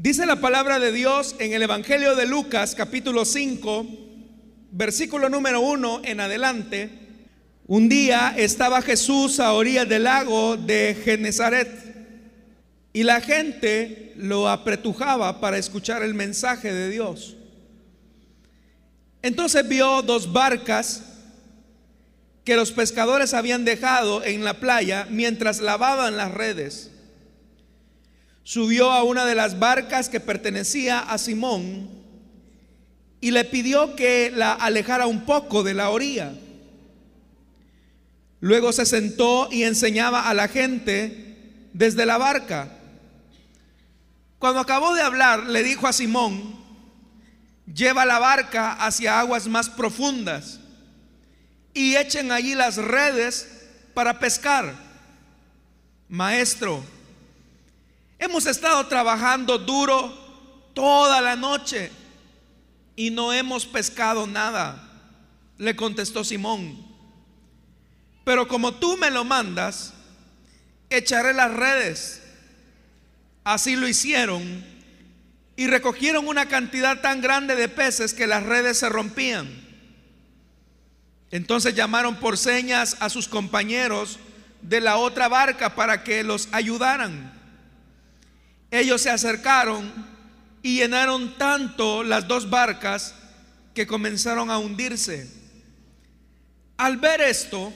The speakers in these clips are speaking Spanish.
Dice la palabra de Dios en el Evangelio de Lucas capítulo 5, versículo número 1 en adelante. Un día estaba Jesús a orillas del lago de Genezaret y la gente lo apretujaba para escuchar el mensaje de Dios. Entonces vio dos barcas que los pescadores habían dejado en la playa mientras lavaban las redes subió a una de las barcas que pertenecía a Simón y le pidió que la alejara un poco de la orilla. Luego se sentó y enseñaba a la gente desde la barca. Cuando acabó de hablar, le dijo a Simón, lleva la barca hacia aguas más profundas y echen allí las redes para pescar. Maestro, Hemos estado trabajando duro toda la noche y no hemos pescado nada, le contestó Simón. Pero como tú me lo mandas, echaré las redes. Así lo hicieron y recogieron una cantidad tan grande de peces que las redes se rompían. Entonces llamaron por señas a sus compañeros de la otra barca para que los ayudaran. Ellos se acercaron y llenaron tanto las dos barcas que comenzaron a hundirse. Al ver esto,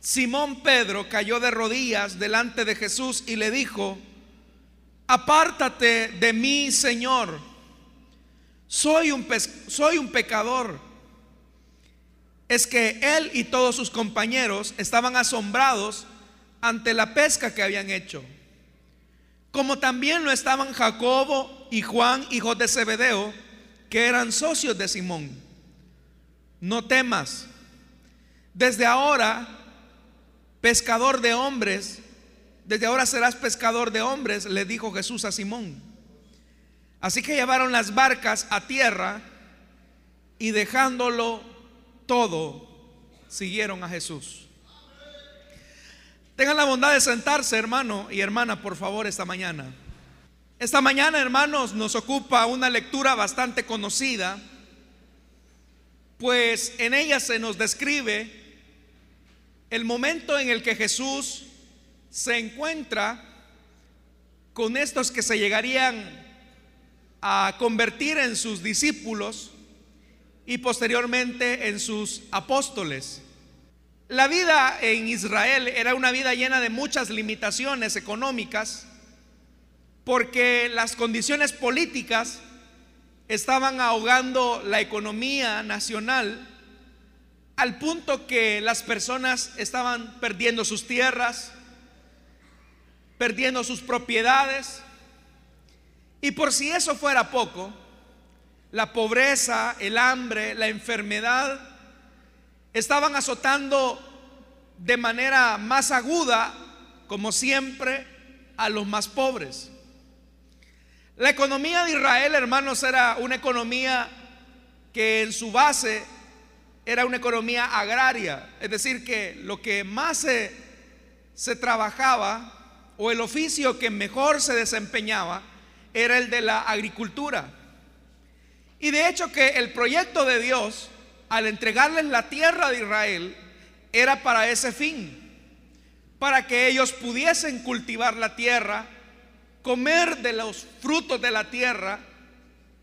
Simón Pedro cayó de rodillas delante de Jesús y le dijo, apártate de mí, Señor, soy un, soy un pecador. Es que él y todos sus compañeros estaban asombrados ante la pesca que habían hecho como también lo estaban Jacobo y Juan, hijos de Zebedeo, que eran socios de Simón. No temas, desde ahora, pescador de hombres, desde ahora serás pescador de hombres, le dijo Jesús a Simón. Así que llevaron las barcas a tierra y dejándolo todo, siguieron a Jesús. Tengan la bondad de sentarse, hermano y hermana, por favor, esta mañana. Esta mañana, hermanos, nos ocupa una lectura bastante conocida, pues en ella se nos describe el momento en el que Jesús se encuentra con estos que se llegarían a convertir en sus discípulos y posteriormente en sus apóstoles. La vida en Israel era una vida llena de muchas limitaciones económicas porque las condiciones políticas estaban ahogando la economía nacional al punto que las personas estaban perdiendo sus tierras, perdiendo sus propiedades. Y por si eso fuera poco, la pobreza, el hambre, la enfermedad estaban azotando de manera más aguda, como siempre, a los más pobres. La economía de Israel, hermanos, era una economía que en su base era una economía agraria, es decir, que lo que más se, se trabajaba o el oficio que mejor se desempeñaba era el de la agricultura. Y de hecho que el proyecto de Dios al entregarles la tierra de Israel, era para ese fin, para que ellos pudiesen cultivar la tierra, comer de los frutos de la tierra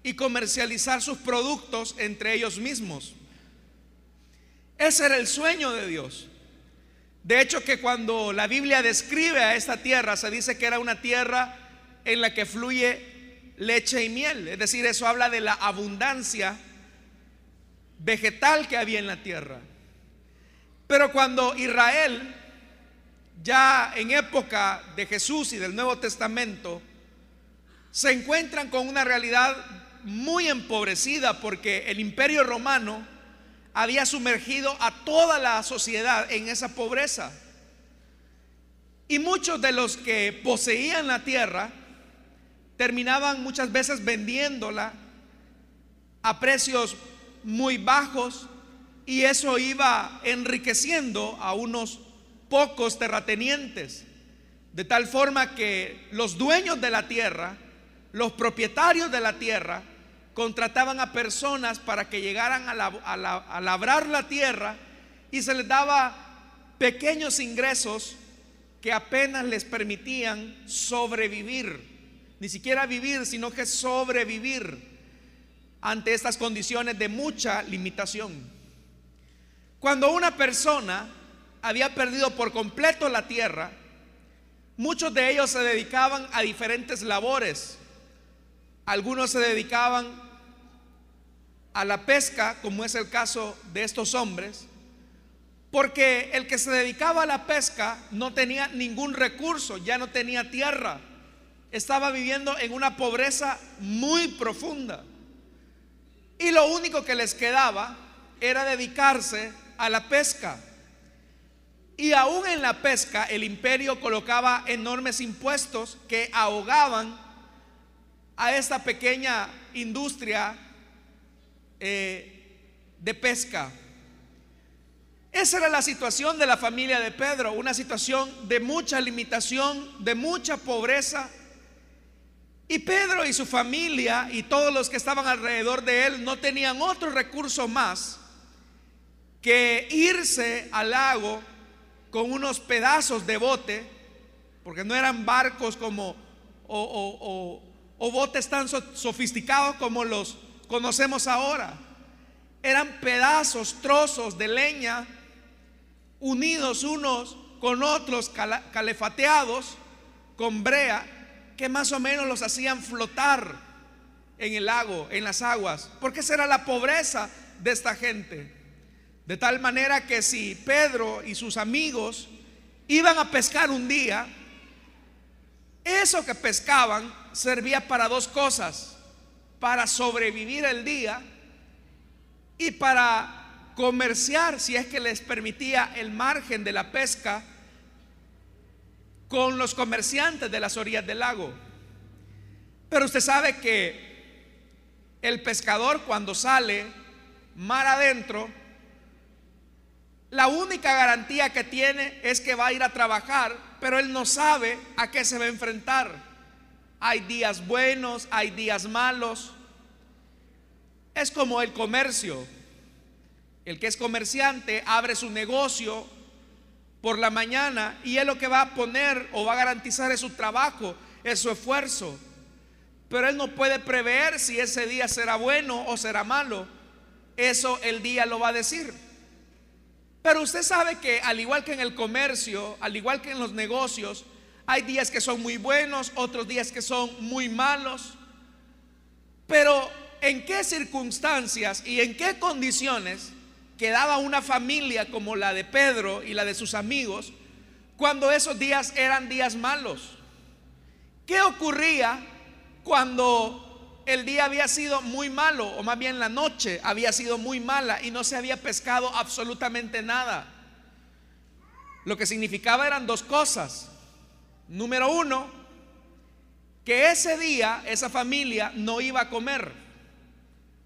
y comercializar sus productos entre ellos mismos. Ese era el sueño de Dios. De hecho que cuando la Biblia describe a esta tierra, se dice que era una tierra en la que fluye leche y miel. Es decir, eso habla de la abundancia vegetal que había en la tierra. Pero cuando Israel, ya en época de Jesús y del Nuevo Testamento, se encuentran con una realidad muy empobrecida porque el imperio romano había sumergido a toda la sociedad en esa pobreza. Y muchos de los que poseían la tierra terminaban muchas veces vendiéndola a precios muy bajos y eso iba enriqueciendo a unos pocos terratenientes, de tal forma que los dueños de la tierra los propietarios de la tierra contrataban a personas para que llegaran a, labrar la tierra y se les daba pequeños ingresos que apenas les permitían sobrevivir. Ni siquiera vivir, sino que sobrevivir ante estas condiciones de mucha limitación. Cuando una persona había perdido por completo la tierra, muchos de ellos se dedicaban a diferentes labores. Algunos se dedicaban a la pesca, como es el caso de estos hombres, porque el que se dedicaba a la pesca no tenía ningún recurso, ya no tenía tierra, estaba viviendo en una pobreza muy profunda. Y lo único que les quedaba era dedicarse a la pesca. Y aún en la pesca el imperio colocaba enormes impuestos que ahogaban a esta pequeña industria eh, de pesca. Esa era la situación de la familia de Pedro, una situación de mucha limitación, de mucha pobreza. Y Pedro y su familia y todos los que estaban alrededor de él no tenían otro recurso más que irse al lago con unos pedazos de bote, porque no eran barcos como o, botes tan sofisticados como los conocemos ahora. Eran pedazos, trozos de leña unidos unos con otros, calefateados con brea, que más o menos los hacían flotar en el lago, en las aguas, porque esa era la pobreza de esta gente. De tal manera que si Pedro y sus amigos iban a pescar un día, eso que pescaban servía para dos cosas, para sobrevivir el día y para comerciar, si es que les permitía el margen de la pesca, con los comerciantes de las orillas del lago. Pero usted sabe que el pescador cuando sale mar adentro, la única garantía que tiene es que va a ir a trabajar, pero él no sabe a qué se va a enfrentar. Hay días buenos, hay días malos. Es como el comercio. El que es comerciante abre su negocio por la mañana y él lo que va a poner o va a garantizar es su trabajo, es su esfuerzo. Pero él no puede prever si ese día será bueno o será malo. Eso el día lo va a decir. Pero usted sabe que al igual que en el comercio, al igual que en los negocios, hay días que son muy buenos, otros días que son muy malos. Pero ¿en qué circunstancias y en qué condiciones quedaba una familia como la de Pedro y la de sus amigos cuando esos días eran días malos? ¿Qué ocurría cuando el día había sido muy malo, o más bien la noche había sido muy mala y no se había pescado absolutamente nada. Lo que significaba eran dos cosas. Número uno, que ese día esa familia no iba a comer,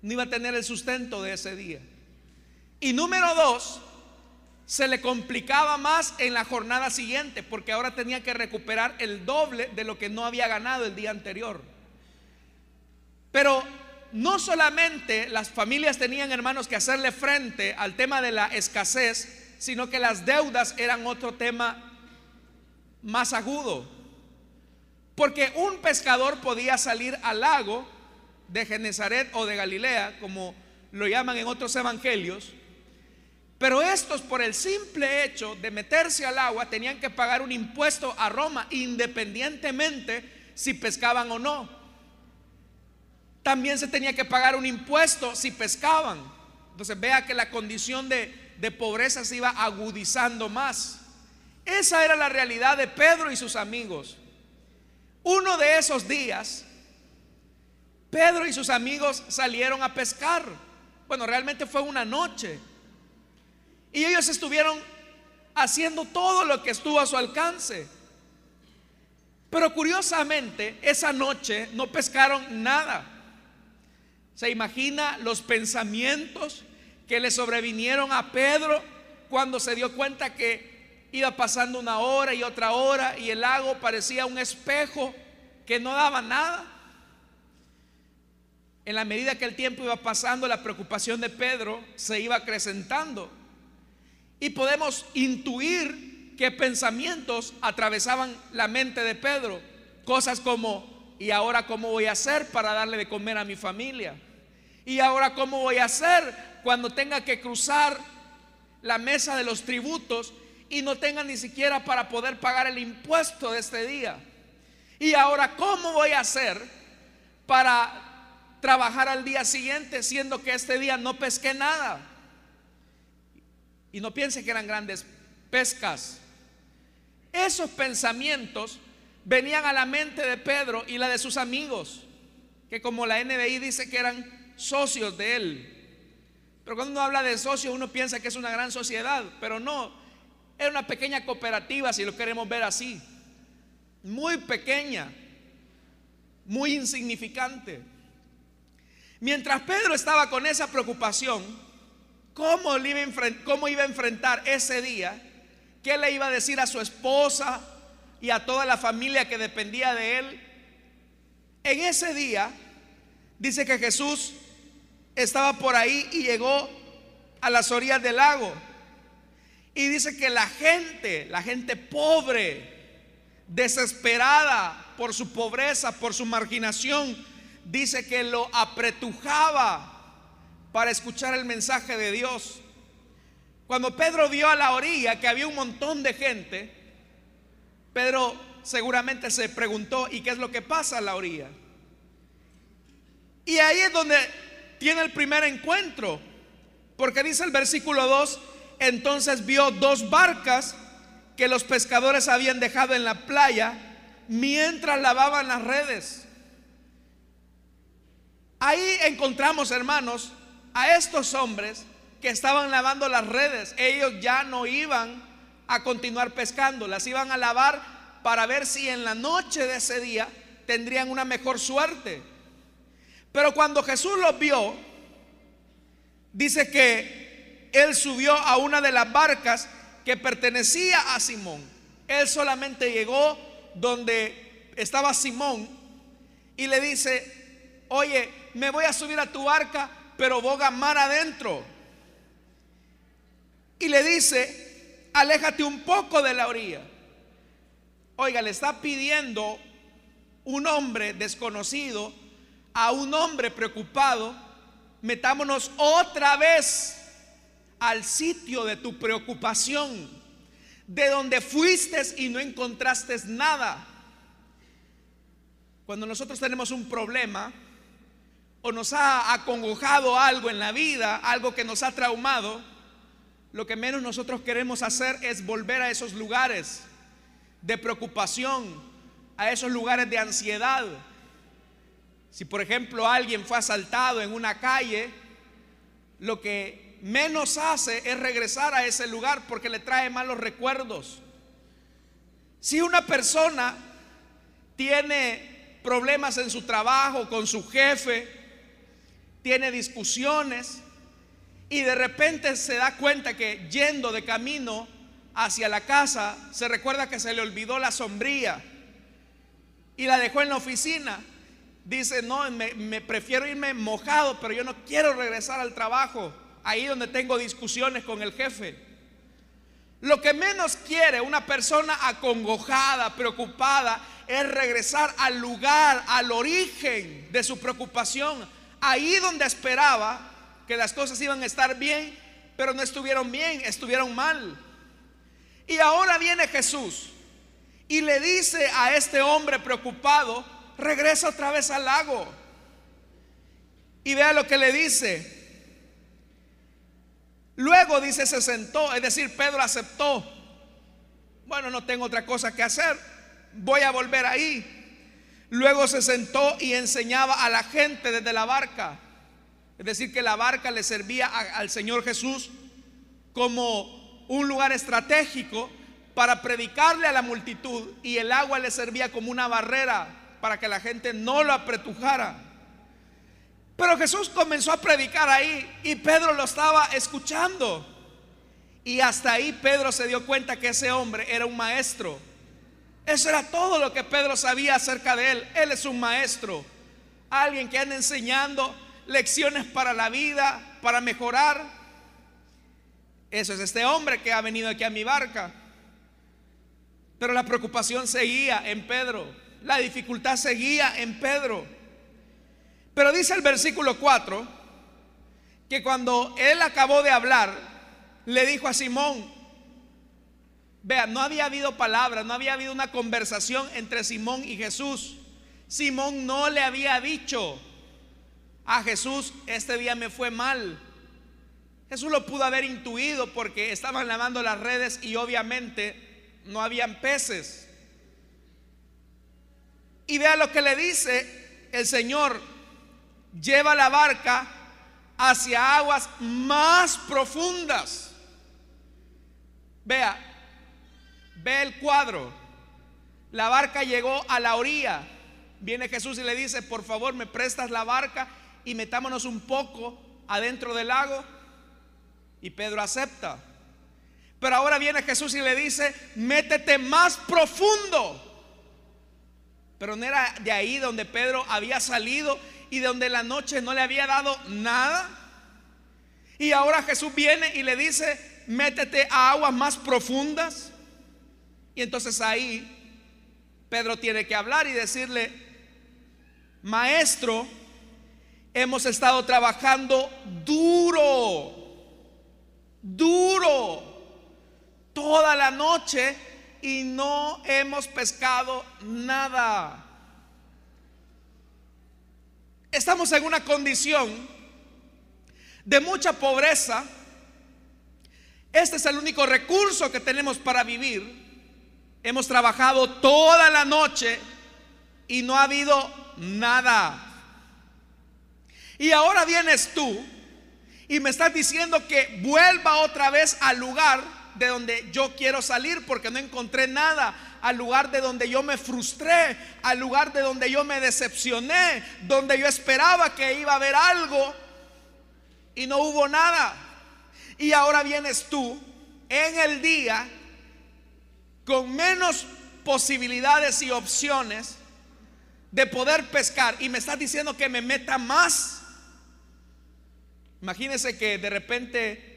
no iba a tener el sustento de ese día. Y número dos, se le complicaba más en la jornada siguiente, porque ahora tenía que recuperar el doble de lo que no había ganado el día anterior. Pero no solamente las familias tenían, hermanos, que hacerle frente al tema de la escasez, sino que las deudas eran otro tema más agudo. Porque un pescador podía salir al lago de Genezaret o de Galilea, como lo llaman en otros evangelios, pero estos por el simple hecho de meterse al agua tenían que pagar un impuesto a Roma independientemente si pescaban o no también se tenía que pagar un impuesto si pescaban. Entonces vea que la condición de, pobreza se iba agudizando más. Esa era la realidad de Pedro y sus amigos. Uno de esos días, Pedro y sus amigos salieron a pescar. Bueno, realmente fue una noche. Y ellos estuvieron haciendo todo lo que estuvo a su alcance. Pero curiosamente, esa noche no pescaron nada. ¿Se imagina los pensamientos que le sobrevinieron a Pedro cuando se dio cuenta que iba pasando una hora y otra hora y el lago parecía un espejo que no daba nada? en la medida que el tiempo iba pasando, la preocupación de Pedro se iba acrecentando. Y podemos intuir qué pensamientos atravesaban la mente de Pedro. Cosas como, ¿y ahora cómo voy a hacer para darle de comer a mi familia? ¿Y ahora cómo voy a hacer cuando tenga que cruzar la mesa de los tributos y no tenga ni siquiera para poder pagar el impuesto de este día? ¿Y ahora cómo voy a hacer para trabajar al día siguiente siendo que este día no pesqué nada? Y no piense que eran grandes pescas. Esos pensamientos venían a la mente de Pedro y la de sus amigos, que como la NBI dice que eran socios de él. Pero cuando uno habla de socios, uno piensa que es una gran sociedad, pero no, era una pequeña cooperativa, si lo queremos ver así, muy pequeña, muy insignificante. Mientras Pedro estaba con esa preocupación, ¿cómo, iba a enfrentar ese día? ¿Qué le iba a decir a su esposa y a toda la familia que dependía de él? En ese día, dice que Jesús estaba por ahí y llegó a las orillas del lago. Y dice que la gente, la gente pobre, desesperada por su pobreza, por su marginación, dice que lo apretujaba para escuchar el mensaje de Dios. Cuando Pedro vio a la orilla que había un montón de gente, Pedro seguramente se preguntó, ¿y qué es lo que pasa a la orilla? Y ahí es donde tiene el primer encuentro, porque dice el versículo 2, entonces vio dos barcas que los pescadores habían dejado en la playa mientras lavaban las redes. Ahí encontramos, hermanos, a estos hombres que estaban lavando las redes. Ellos ya no iban a continuar pescando, las iban a lavar para ver si en la noche de ese día tendrían una mejor suerte. Pero cuando Jesús los vio, dice que él subió a una de las barcas que pertenecía a Simón. Él solamente llegó donde estaba Simón y le dice, oye, me voy a subir a tu barca, pero boga mar adentro. Y le dice, aléjate un poco de la orilla. Oiga, le está pidiendo un hombre desconocido a un hombre preocupado, metámonos otra vez al sitio de tu preocupación, de donde fuiste y no encontraste nada. Cuando nosotros tenemos un problema o nos ha acongojado algo en la vida, algo que nos ha traumado, lo que menos nosotros queremos hacer es volver a esos lugares de preocupación, a esos lugares de ansiedad, si por ejemplo alguien fue asaltado en una calle, lo que menos hace es regresar a ese lugar porque le trae malos recuerdos. Si una persona tiene problemas en su trabajo, con su jefe, tiene discusiones y de repente se da cuenta que yendo de camino hacia la casa se recuerda que se le olvidó la sombría y la dejó en la oficina dice, no, me, prefiero irme mojado, pero yo no quiero regresar al trabajo, ahí donde tengo discusiones con el jefe. Lo que menos quiere una persona acongojada, preocupada, es regresar al lugar, al origen de su preocupación, ahí donde esperaba que las cosas iban a estar bien, pero no estuvieron bien, estuvieron mal. Y ahora viene Jesús y le dice a este hombre preocupado, regresa otra vez al lago. Y vea lo que le dice. Luego dice, se sentó, es decir, Pedro aceptó. Bueno, no tengo otra cosa que hacer, voy a volver ahí. Luego se sentó y enseñaba a la gente desde la barca. Es decir, que la barca le servía al Señor Jesús como un lugar estratégico para predicarle a la multitud y el agua le servía como una barrera para que la gente no lo apretujara. Pero Jesús comenzó a predicar ahí y Pedro lo estaba escuchando. Y hasta ahí Pedro se dio cuenta que ese hombre era un maestro. Eso era todo lo que Pedro sabía acerca de él. Él es un maestro. alguien que anda enseñando lecciones para la vida, para mejorar. Eso es este hombre que ha venido aquí a mi barca. Pero la preocupación seguía en Pedro, la dificultad seguía en Pedro. Pero dice el versículo 4 que cuando él acabó de hablar, le dijo a Simón, vea, no había habido palabras, no había habido una conversación entre Simón y Jesús. Simón no le había dicho a Jesús, este día me fue mal. Jesús lo pudo haber intuido porque estaban lavando las redes y obviamente no habían peces. Y vea lo que le dice el Señor, lleva la barca hacia aguas más profundas. Vea, ve el cuadro. La barca llegó a la orilla. Viene Jesús y le dice, por favor, me prestas la barca y metámonos un poco adentro del lago. Y Pedro acepta. Pero ahora viene Jesús y le dice, métete más profundo. Pero no era de ahí donde Pedro había salido y donde la noche no le había dado nada. Y ahora Jesús viene y le dice, métete a aguas más profundas. Y entonces ahí Pedro tiene que hablar y decirle, maestro, hemos estado trabajando duro, duro, toda la noche y no hemos pescado nada. Estamos en una condición de mucha pobreza. Este es el único recurso que tenemos para vivir. Hemos trabajado toda la noche y no ha habido nada. Y ahora vienes tú y me estás diciendo que vuelva otra vez al lugar de donde yo quiero salir porque no encontré nada, al lugar de donde yo me frustré, al lugar de donde yo me decepcioné, donde yo esperaba que iba a haber algo y no hubo nada. Y ahora vienes tú en el día con menos posibilidades y opciones de poder pescar y me estás diciendo que me meta más. Imagínese que de repente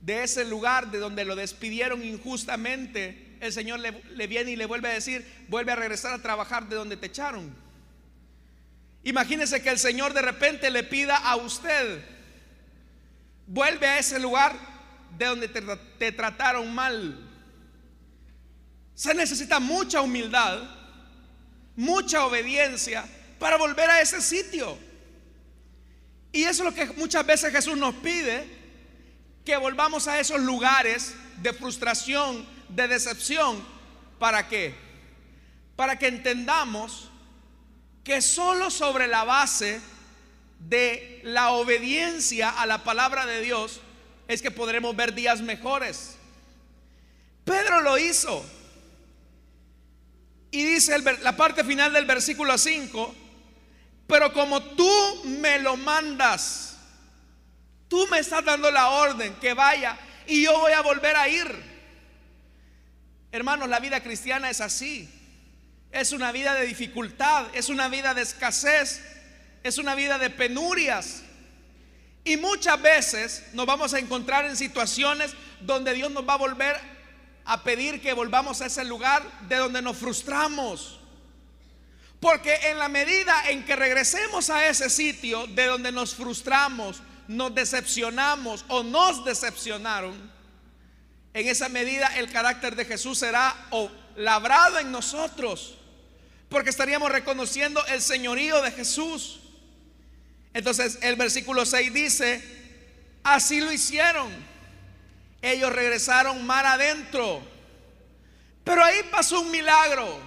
de ese lugar de donde lo despidieron injustamente, el Señor le, viene y le vuelve a decir, vuelve a regresar a trabajar de donde te echaron. Imagínese que el Señor de repente le pida a usted, vuelve a ese lugar de donde te trataron mal. Se necesita mucha humildad mucha obediencia para volver a ese sitio. Y eso es lo que muchas veces Jesús nos pide, que volvamos a esos lugares de frustración, de decepción. ¿Para qué? Para que entendamos que solo sobre la base de la obediencia a la palabra de Dios es que podremos ver días mejores. Pedro lo hizo. Y dice la parte final del versículo 5, pero como tú me lo mandas, tú me estás dando la orden que vaya y yo voy a volver a ir. Hermanos, la vida cristiana es así. Es una vida de dificultad, es una vida de escasez, es una vida de penurias. Y muchas veces nos vamos a encontrar en situaciones donde Dios nos va a volver a pedir que volvamos a ese lugar de donde nos frustramos. Porque en la medida en que regresemos a ese sitio de donde nos frustramos, nos decepcionamos o nos decepcionaron, en esa medida el carácter de Jesús será labrado en nosotros. Porque estaríamos reconociendo el señorío de Jesús. Entonces el versículo 6 dice, así lo hicieron ellos regresaron mar adentro. Pero ahí pasó un milagro.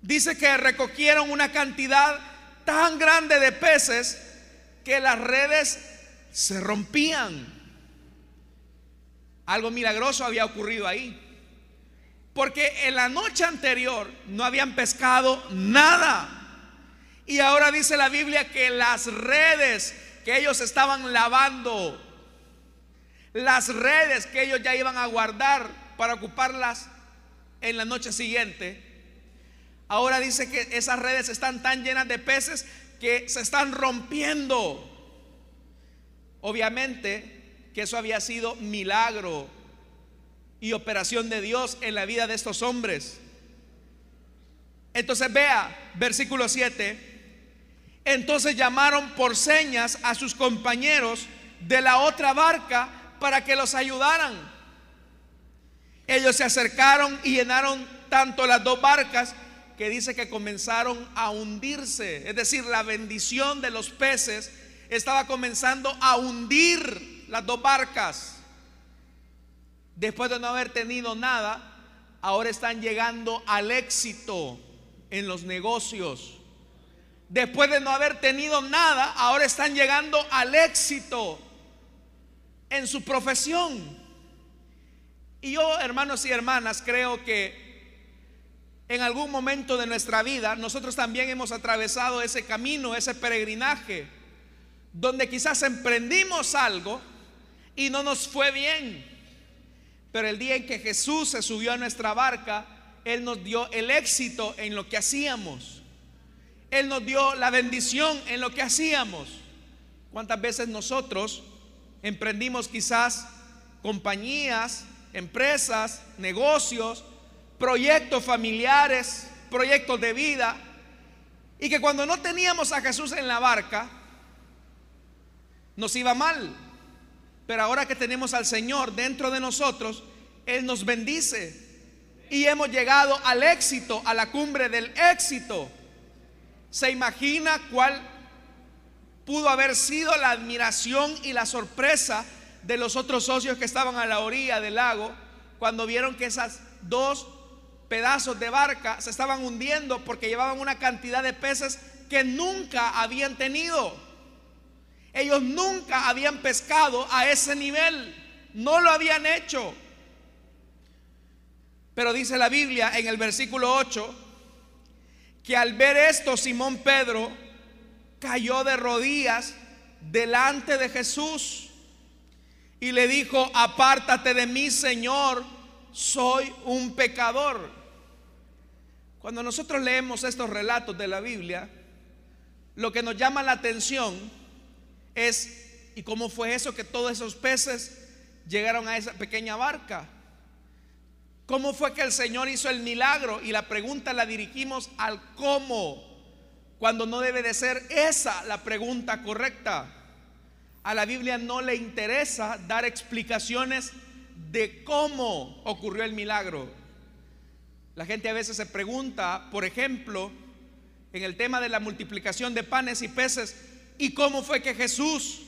Dice que recogieron una cantidad tan grande de peces que las redes se rompían. Algo milagroso había ocurrido ahí. Porque en la noche anterior no habían pescado nada. Y ahora dice la Biblia que las redes que ellos estaban lavando las redes que ellos ya iban a guardar para ocuparlas en la noche siguiente, Ahora dice que esas redes están tan llenas de peces que se están rompiendo. Obviamente que eso había sido milagro y operación de Dios en la vida de estos hombres. Entonces vea, versículo 7. Entonces llamaron por señas a sus compañeros de la otra barca para que los ayudaran. Ellos se acercaron y llenaron tanto las dos barcas que dice que comenzaron a hundirse. Es decir, la bendición de los peces estaba comenzando a hundir las dos barcas. Después de no haber tenido nada, ahora están llegando al éxito en los negocios. Después de no haber tenido nada, ahora están llegando al éxito en su profesión. Y yo, hermanos y hermanas, creo que en algún momento de nuestra vida nosotros también hemos atravesado ese camino, ese peregrinaje, donde quizás emprendimos algo y no nos fue bien. Pero el día en que Jesús se subió a nuestra barca, Él nos dio el éxito en lo que hacíamos. Él nos dio la bendición en lo que hacíamos. ¿Cuántas veces nosotros emprendimos quizás compañías, empresas, negocios, proyectos familiares, proyectos de vida, y que cuando no teníamos a Jesús en la barca, nos iba mal. Pero ahora que tenemos al Señor dentro de nosotros, Él nos bendice. Y hemos llegado al éxito, a la cumbre del éxito. ¿Se imagina cuál pudo haber sido la admiración y la sorpresa de los otros socios que estaban a la orilla del lago cuando vieron que esas dos pedazos de barca se estaban hundiendo porque llevaban una cantidad de peces que nunca habían tenido? Ellos nunca habían pescado a ese nivel, no lo habían hecho. Pero dice la Biblia en el versículo 8 que al ver esto Simón Pedro cayó de rodillas delante de Jesús y le dijo, apártate de mí, Señor, soy un pecador. Cuando nosotros leemos estos relatos de la Biblia, lo que nos llama la atención es, ¿y cómo fue eso que todos esos peces llegaron a esa pequeña barca? ¿Cómo fue que el Señor hizo el milagro? Y la pregunta la dirigimos al cómo, cuando no debe de ser esa la pregunta correcta. A la Biblia no le interesa dar explicaciones de cómo ocurrió el milagro. La gente a veces se pregunta, por ejemplo, en el tema de la multiplicación de panes y peces, ¿y cómo fue que Jesús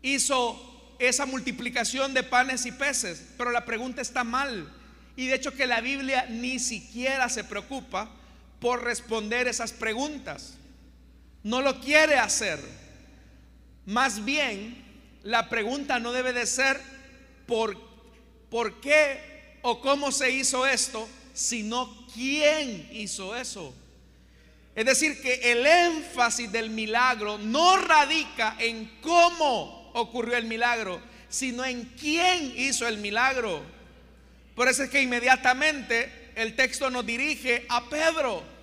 hizo esa multiplicación de panes y peces. Pero la pregunta está mal. Y de hecho que la Biblia ni siquiera se preocupa por responder esas preguntas. No lo quiere hacer. Más bien, la pregunta no debe de ser por, por qué o cómo se hizo esto, sino quién hizo eso. Es decir, que el énfasis del milagro no radica en cómo ocurrió el milagro, sino en quién hizo el milagro. Por eso es que inmediatamente el texto nos dirige a Pedro.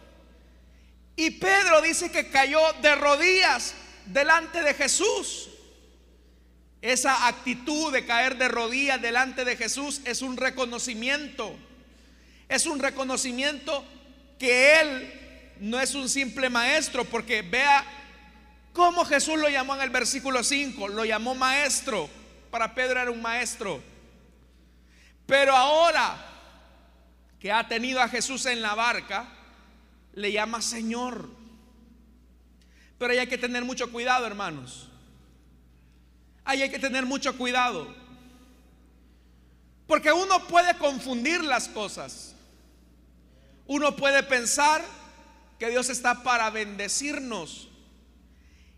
Y Pedro dice que cayó de rodillas delante de Jesús. Esa actitud de caer de rodillas delante de Jesús es un reconocimiento. Es un reconocimiento que Él no es un simple maestro, porque vea ¿Cómo Jesús lo llamó en el versículo 5? Lo llamó maestro. Para Pedro era un maestro. Pero ahora que ha tenido a Jesús en la barca, le llama Señor. Pero ahí hay que tener mucho cuidado, hermanos. Ahí hay que tener mucho cuidado. Porque uno puede confundir las cosas. Uno puede pensar que Dios está para bendecirnos.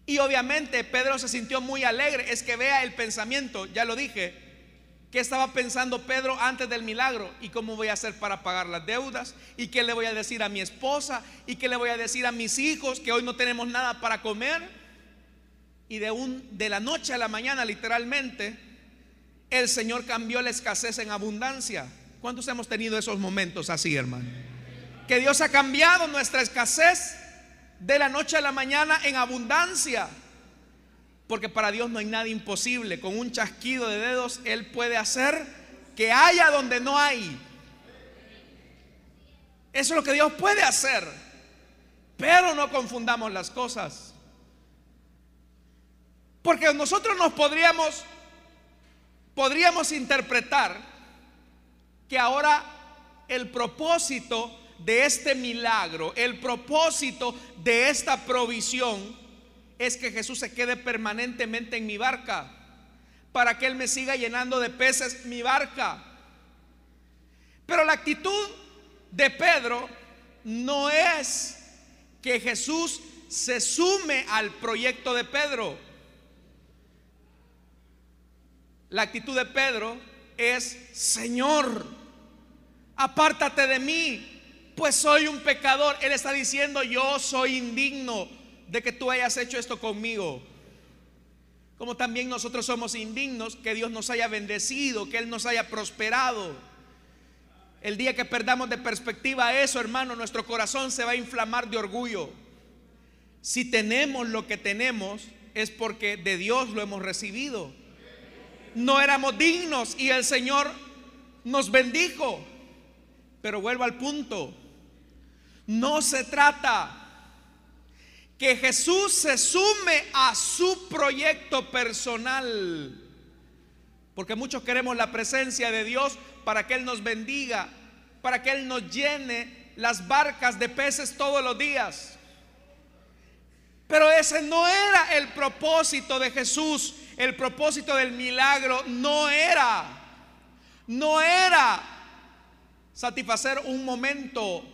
Y obviamente Pedro se sintió muy alegre. Es que vea el pensamiento, ya lo dije. ¿Qué estaba pensando Pedro antes del milagro? ¿Y cómo voy a hacer para pagar las deudas? ¿Y qué le voy a decir a mi esposa? ¿Y qué le voy a decir a mis hijos que hoy no tenemos nada para comer? Y de, un, de la noche a la mañana, literalmente, el Señor cambió la escasez en abundancia. ¿Cuántos hemos tenido esos momentos así, hermano? que Dios ha cambiado nuestra escasez de la noche a la mañana en abundancia. Porque para Dios no hay nada imposible. Con un chasquido de dedos Él puede hacer que haya donde no hay. Eso es lo que Dios puede hacer. Pero no confundamos las cosas. Porque nosotros nos podríamos podríamos interpretar que ahora el propósito de este milagro, el propósito de esta provisión es que Jesús se quede permanentemente en mi barca, para que Él me siga llenando de peces mi barca. Pero la actitud de Pedro no es que Jesús se sume al proyecto de Pedro. La actitud de Pedro es, Señor, apártate de mí, pues soy un pecador. Él está diciendo, yo soy indigno de que tú hayas hecho esto conmigo. Como también nosotros somos indignos que Dios nos haya bendecido, que Él nos haya prosperado. El día que perdamos de perspectiva eso, hermano, nuestro corazón se va a inflamar de orgullo. Si tenemos lo que tenemos, es porque de Dios lo hemos recibido. No éramos dignos y el Señor nos bendijo. Pero vuelvo al punto. No se trata que Jesús se sume a su proyecto personal. Porque muchos queremos la presencia de Dios para que Él nos bendiga, para que Él nos llene las barcas de peces todos los días. Pero ese no era el propósito de Jesús. El propósito del milagro no era, no era satisfacer un momento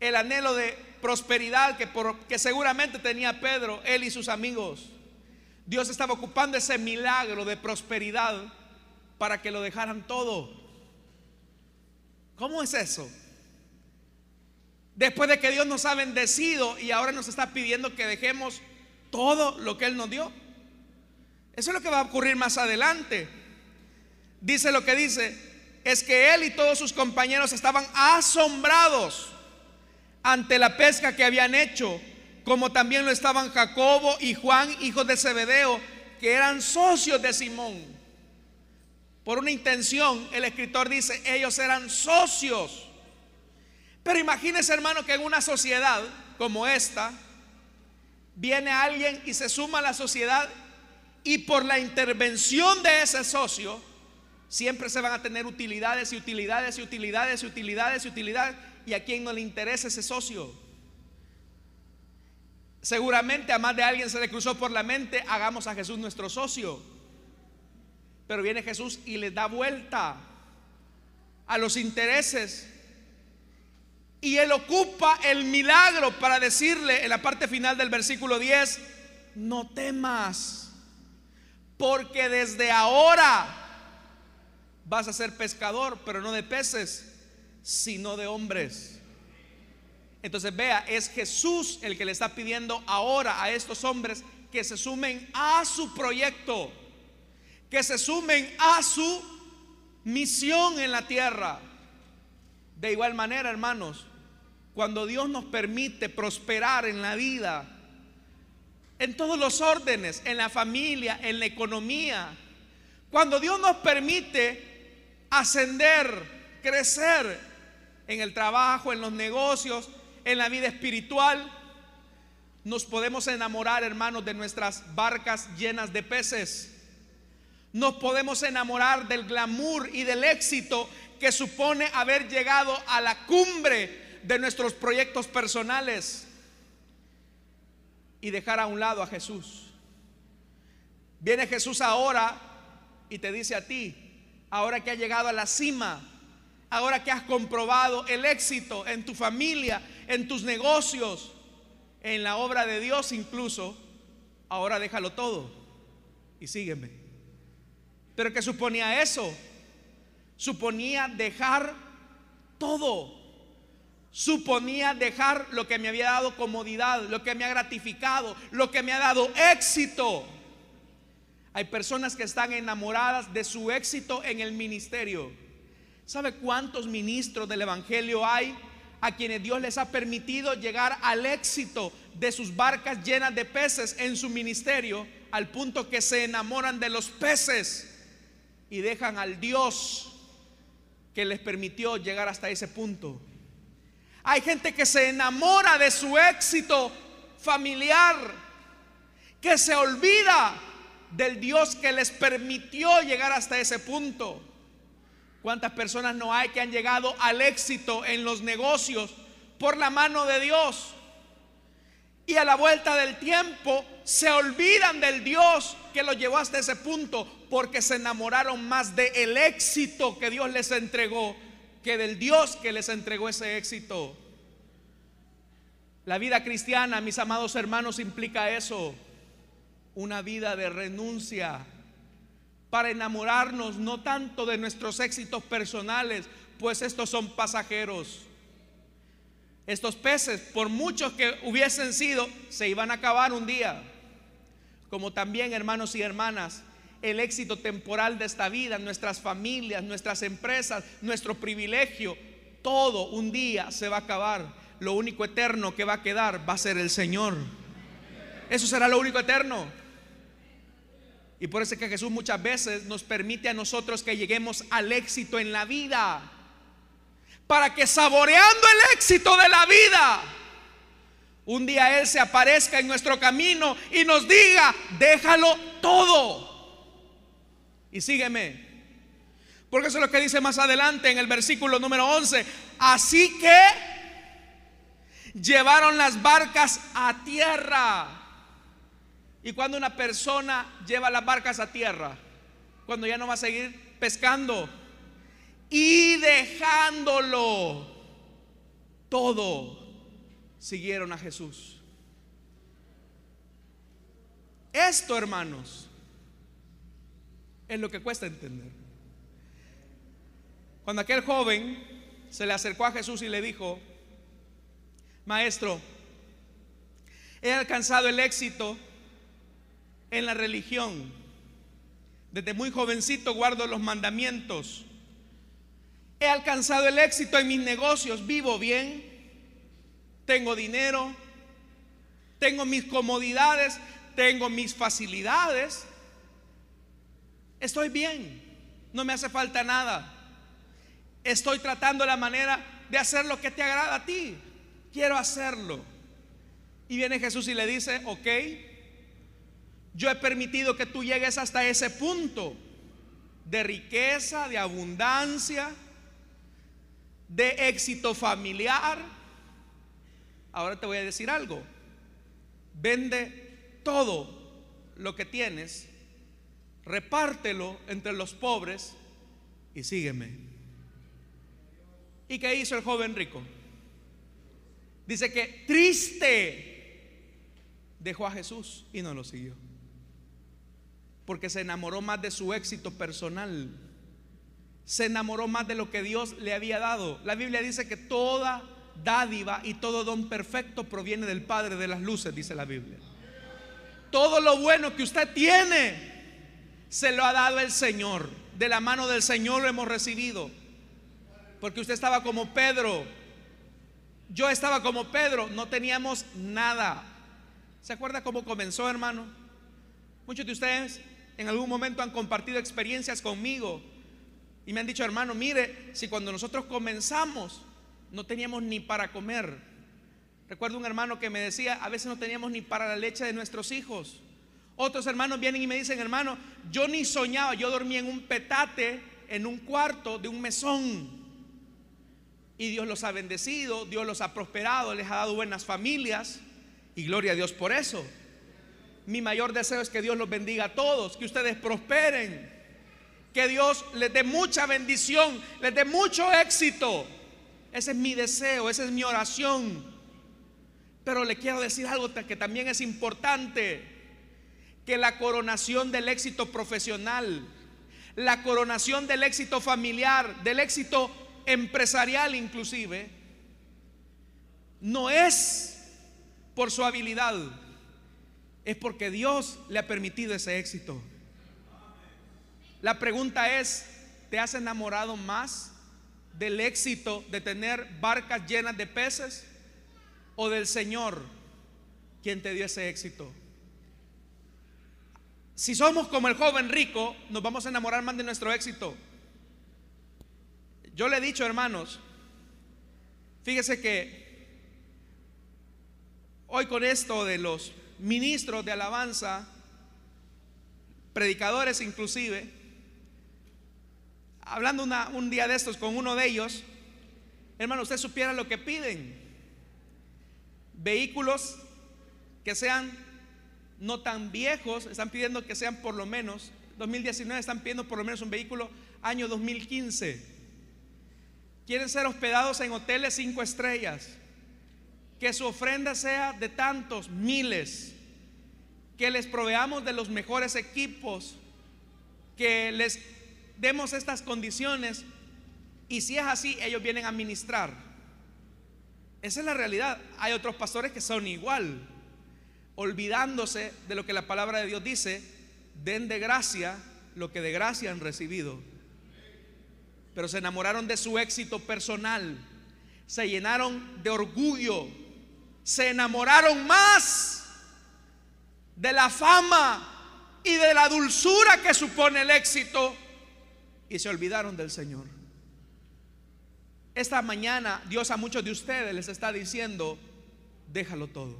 el anhelo de prosperidad que, por, que seguramente tenía Pedro, él y sus amigos. Dios estaba ocupando ese milagro de prosperidad para que lo dejaran todo. ¿Cómo es eso? Después de que Dios nos ha bendecido y ahora nos está pidiendo que dejemos todo lo que Él nos dio. Eso es lo que va a ocurrir más adelante. Dice lo que dice, es que Él y todos sus compañeros estaban asombrados ante la pesca que habían hecho, como también lo estaban Jacobo y Juan, hijos de Zebedeo, que eran socios de Simón. Por una intención, el escritor dice, ellos eran socios. Pero imagínese, hermano, que en una sociedad como esta, viene alguien y se suma a la sociedad y por la intervención de ese socio, siempre se van a tener utilidades y utilidades y utilidades y utilidades y utilidades y a quien no le interesa ese socio. Seguramente a más de alguien se le cruzó por la mente, hagamos a Jesús nuestro socio. Pero viene Jesús y le da vuelta a los intereses. Y él ocupa el milagro para decirle en la parte final del versículo 10, no temas, porque desde ahora vas a ser pescador, pero no de peces, sino de hombres. Entonces vea, es Jesús el que le está pidiendo ahora a estos hombres que se sumen a su proyecto, que se sumen a su misión en la tierra. De igual manera, hermanos, cuando Dios nos permite prosperar en la vida, en todos los órdenes, en la familia, en la economía, cuando Dios nos permite ascender, crecer, en el trabajo, en los negocios, en la vida espiritual. Nos podemos enamorar, hermanos, de nuestras barcas llenas de peces. Nos podemos enamorar del glamour y del éxito que supone haber llegado a la cumbre de nuestros proyectos personales y dejar a un lado a Jesús. Viene Jesús ahora y te dice a ti, ahora que ha llegado a la cima, ahora que has comprobado el éxito en tu familia, en tus negocios, en la obra de Dios incluso, ahora déjalo todo y sígueme. Pero que suponía eso? Suponía dejar todo. Suponía dejar lo que me había dado comodidad, lo que me ha gratificado, lo que me ha dado éxito. Hay personas que están enamoradas de su éxito en el ministerio ¿Sabe cuántos ministros del Evangelio hay a quienes Dios les ha permitido llegar al éxito de sus barcas llenas de peces en su ministerio, al punto que se enamoran de los peces y dejan al Dios que les permitió llegar hasta ese punto? Hay gente que se enamora de su éxito familiar, que se olvida del Dios que les permitió llegar hasta ese punto. ¿Cuántas personas no hay que han llegado al éxito en los negocios por la mano de Dios? Y a la vuelta del tiempo se olvidan del Dios que los llevó hasta ese punto porque se enamoraron más del éxito que Dios les entregó que del Dios que les entregó ese éxito. La vida cristiana, mis amados hermanos, implica eso, una vida de renuncia para enamorarnos no tanto de nuestros éxitos personales, pues estos son pasajeros. Estos peces, por muchos que hubiesen sido, se iban a acabar un día. Como también, hermanos y hermanas, el éxito temporal de esta vida, nuestras familias, nuestras empresas, nuestro privilegio, todo un día se va a acabar. Lo único eterno que va a quedar va a ser el Señor. Eso será lo único eterno. Y por eso es que Jesús muchas veces nos permite a nosotros que lleguemos al éxito en la vida. Para que saboreando el éxito de la vida, un día Él se aparezca en nuestro camino y nos diga, déjalo todo y sígueme. Porque eso es lo que dice más adelante en el versículo número 11. Así que llevaron las barcas a tierra. Y cuando una persona lleva las barcas a tierra, cuando ya no va a seguir pescando y dejándolo todo, siguieron a Jesús. Esto, hermanos, es lo que cuesta entender. Cuando aquel joven se le acercó a Jesús y le dijo, Maestro, he alcanzado el éxito en la religión. Desde muy jovencito guardo los mandamientos. He alcanzado el éxito en mis negocios, vivo bien, tengo dinero, tengo mis comodidades, tengo mis facilidades. Estoy bien, no me hace falta nada. Estoy tratando la manera de hacer lo que te agrada a ti. Quiero hacerlo. Y viene Jesús y le dice, ok, yo he permitido que tú llegues hasta ese punto de riqueza, de abundancia, de éxito familiar. Ahora te voy a decir algo. Vende todo lo que tienes repártelo entre los pobres y sígueme. ¿Y qué hizo el joven rico? Dice que triste dejó a Jesús y no lo siguió. Porque se enamoró más de su éxito personal. Se enamoró más de lo que Dios le había dado. La Biblia dice que toda dádiva y todo don perfecto proviene del Padre de las luces, dice la Biblia. Todo lo bueno que usted tiene se lo ha dado el Señor. De la mano del Señor lo hemos recibido. Porque usted estaba como Pedro. Yo estaba como Pedro. No teníamos nada. ¿Se acuerda cómo comenzó, hermano? Muchos de ustedes en algún momento han compartido experiencias conmigo. Y me han dicho, hermano, mire, si cuando nosotros comenzamos no teníamos ni para comer. Recuerdo un hermano que me decía, a veces no teníamos ni para la leche de nuestros hijos. Otros hermanos vienen y me dicen, hermano, yo ni soñaba, yo dormía en un petate, en un cuarto de un mesón. Y Dios los ha bendecido, Dios los ha prosperado, les ha dado buenas familias. Y gloria a Dios por eso. Mi mayor deseo es que Dios los bendiga a todos, que ustedes prosperen, que Dios les dé mucha bendición, les dé mucho éxito. Ese es mi deseo, esa es mi oración. Pero le quiero decir algo que también es importante que la coronación del éxito profesional, la coronación del éxito familiar, del éxito empresarial inclusive, no es por su habilidad, es porque Dios le ha permitido ese éxito. La pregunta es, ¿te has enamorado más del éxito de tener barcas llenas de peces o del Señor quien te dio ese éxito? Si somos como el joven rico, nos vamos a enamorar más de nuestro éxito. Yo le he dicho, hermanos, fíjese que hoy con esto de los ministros de alabanza, predicadores inclusive, hablando un día de estos con uno de ellos, hermano, usted supiera lo que piden. Vehículos que sean no tan viejos, están pidiendo que sean por lo menos, 2019 están pidiendo por lo menos un vehículo año 2015. Quieren ser hospedados en hoteles cinco estrellas. Que su ofrenda sea de tantos miles. Que les proveamos de los mejores equipos. Que les demos estas condiciones. Y si es así, ellos vienen a ministrar. Esa es la realidad. Hay otros pastores que son igual. Olvidándose de lo que la palabra de Dios dice. Den de gracia lo que de gracia han recibido pero se enamoraron de su éxito personal, se llenaron de orgullo, se enamoraron más de la fama y de la dulzura que supone el éxito y se olvidaron del Señor. Esta mañana Dios a muchos de ustedes les está diciendo, déjalo todo.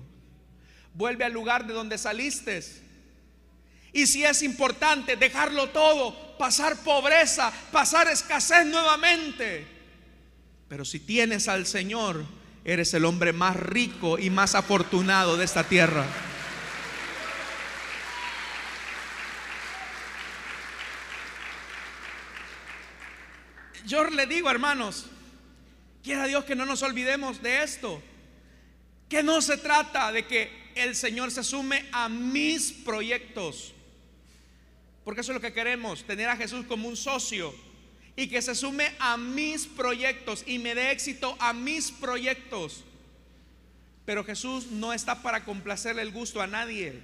Vuelve al lugar de donde saliste y si es importante dejarlo todo, pasar pobreza, pasar escasez nuevamente. Pero si tienes al Señor, eres el hombre más rico y más afortunado de esta tierra. Yo le digo, hermanos, quiera Dios que no nos olvidemos de esto. Que no se trata de que el Señor se sume a mis proyectos. Porque eso es lo que queremos, tener a Jesús como un socio y que se sume a mis proyectos y me dé éxito a mis proyectos. Pero Jesús no está para complacerle el gusto a nadie.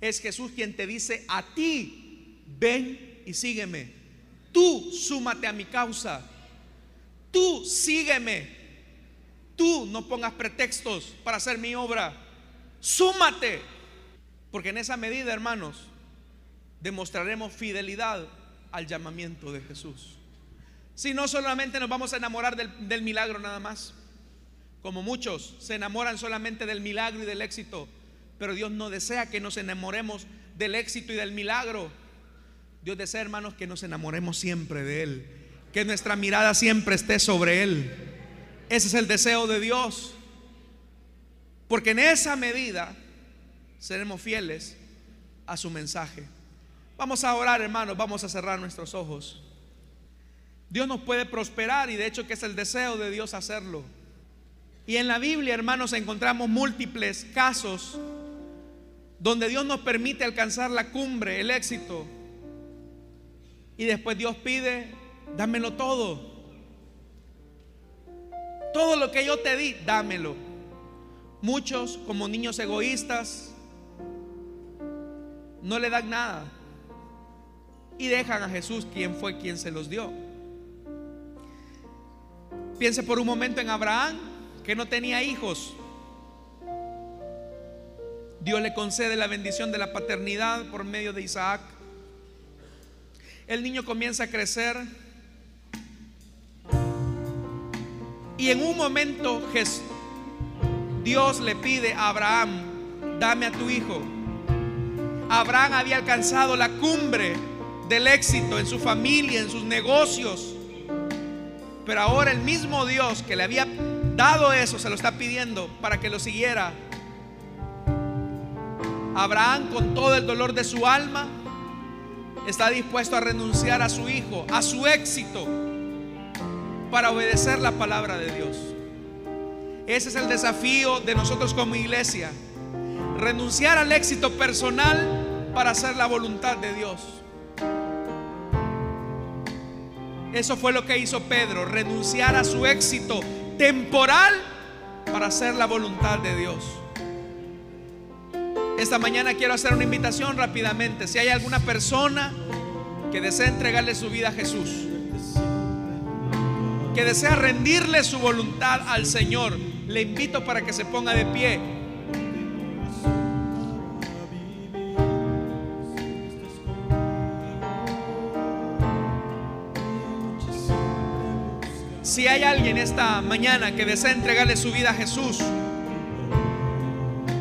Es Jesús quien te dice a ti, ven y sígueme. Tú súmate a mi causa. Tú sígueme. Tú no pongas pretextos para hacer mi obra. Súmate. Porque en esa medida, hermanos, demostraremos fidelidad al llamamiento de Jesús. Si no solamente nos vamos a enamorar del, milagro nada más, como muchos se enamoran solamente del milagro y del éxito, pero Dios no desea que nos enamoremos del éxito y del milagro. Dios desea, hermanos, que nos enamoremos siempre de Él, que nuestra mirada siempre esté sobre Él. Ese es el deseo de Dios. Porque en esa medida seremos fieles a su mensaje. Vamos a orar, hermanos, vamos a cerrar nuestros ojos. Dios nos puede prosperar y de hecho que es el deseo de Dios hacerlo. Y en la Biblia, hermanos, encontramos múltiples casos donde Dios nos permite alcanzar la cumbre, el éxito. Y después Dios pide, dámelo todo. Todo lo que yo te di, dámelo. Muchos, como niños egoístas, no le dan nada y dejan a Jesús quien fue quien se los dio. Piense por un momento en Abraham, que no tenía hijos. Dios le concede la bendición de la paternidad por medio de Isaac. El niño comienza a crecer. Y en un momento Dios le pide a Abraham, dame a tu hijo. Abraham había alcanzado la cumbre del éxito en su familia, en sus negocios. Pero ahora el mismo Dios que le había dado eso se lo está pidiendo para que lo siguiera. Abraham con todo el dolor de su alma está dispuesto a renunciar a su hijo, a su éxito, para obedecer la palabra de Dios. Ese es el desafío de nosotros como iglesia. Renunciar al éxito personal para hacer la voluntad de Dios. Eso fue lo que hizo Pedro, renunciar a su éxito temporal para hacer la voluntad de Dios. Esta mañana quiero hacer una invitación rápidamente. Si hay alguna persona que desea entregarle su vida a Jesús, que desea rendirle su voluntad al Señor, le invito para que se ponga de pie. Si hay alguien esta mañana que desea entregarle su vida a Jesús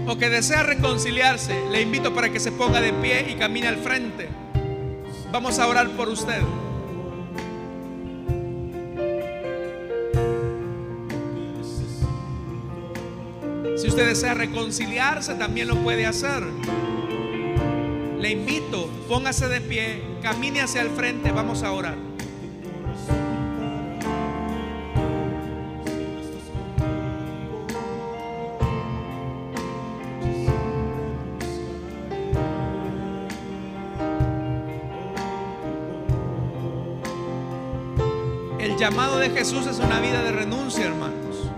o que desea reconciliarse, le invito para que se ponga de pie y camine al frente. Vamos a orar por usted. Si usted desea reconciliarse, también lo puede hacer. Le invito, póngase de pie, camine hacia el frente, vamos a orar. Llamado de Jesús es una vida de renuncia, hermanos.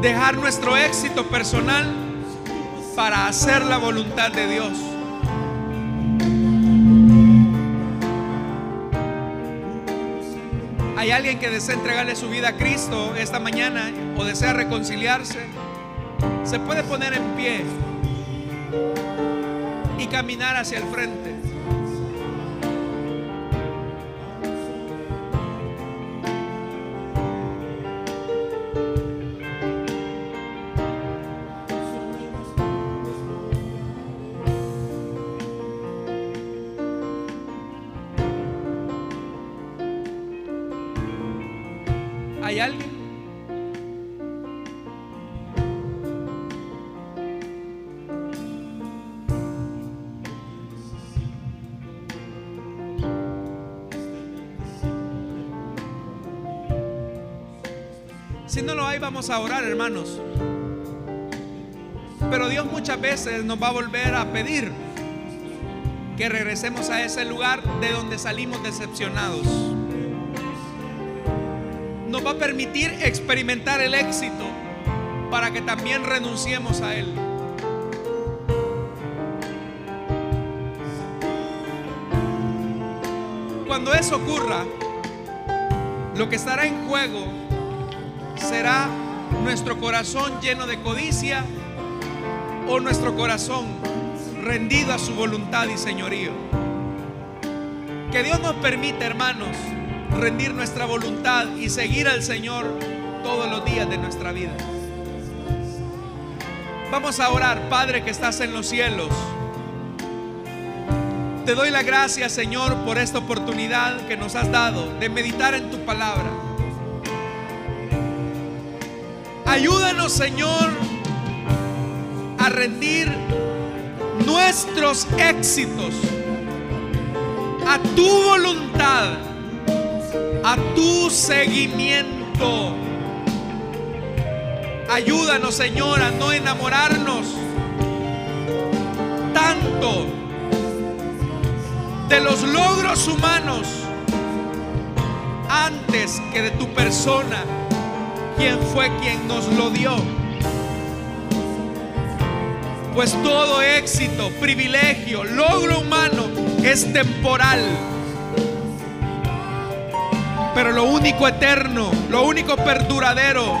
Dejar nuestro éxito personal para hacer la voluntad de Dios. ¿Hay alguien que desea entregarle su vida a Cristo esta mañana o desea reconciliarse? Se puede poner en pie y caminar hacia el frente. ¿Hay alguien? Si no lo hay, vamos a orar, hermanos. Pero Dios muchas veces nos va a volver a pedir que regresemos a ese lugar de donde salimos decepcionados va a permitir experimentar el éxito para que también renunciemos a él. Cuando eso ocurra, lo que estará en juego será nuestro corazón lleno de codicia o nuestro corazón rendido a su voluntad y señorío. Que Dios nos permita, hermanos, rendir nuestra voluntad y seguir al Señor todos los días de nuestra vida. Vamos a orar, Padre que estás en los cielos. Te doy la gracia, Señor, por esta oportunidad que nos has dado de meditar en tu palabra. Ayúdanos, Señor, a rendir nuestros éxitos a tu voluntad a tu seguimiento. Ayúdanos, Señor, a no enamorarnos tanto de los logros humanos antes que de tu persona, quien fue quien nos lo dio. Pues todo éxito, privilegio, logro humano es temporal pero lo único eterno, lo único perduradero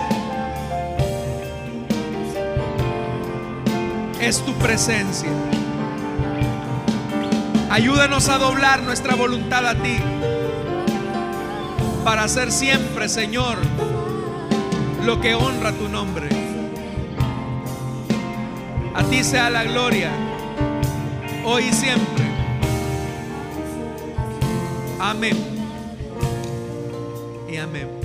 es tu presencia. Ayúdanos a doblar nuestra voluntad a ti para hacer siempre, Señor, lo que honra tu nombre. A ti sea la gloria, hoy y siempre. Amén. Amén.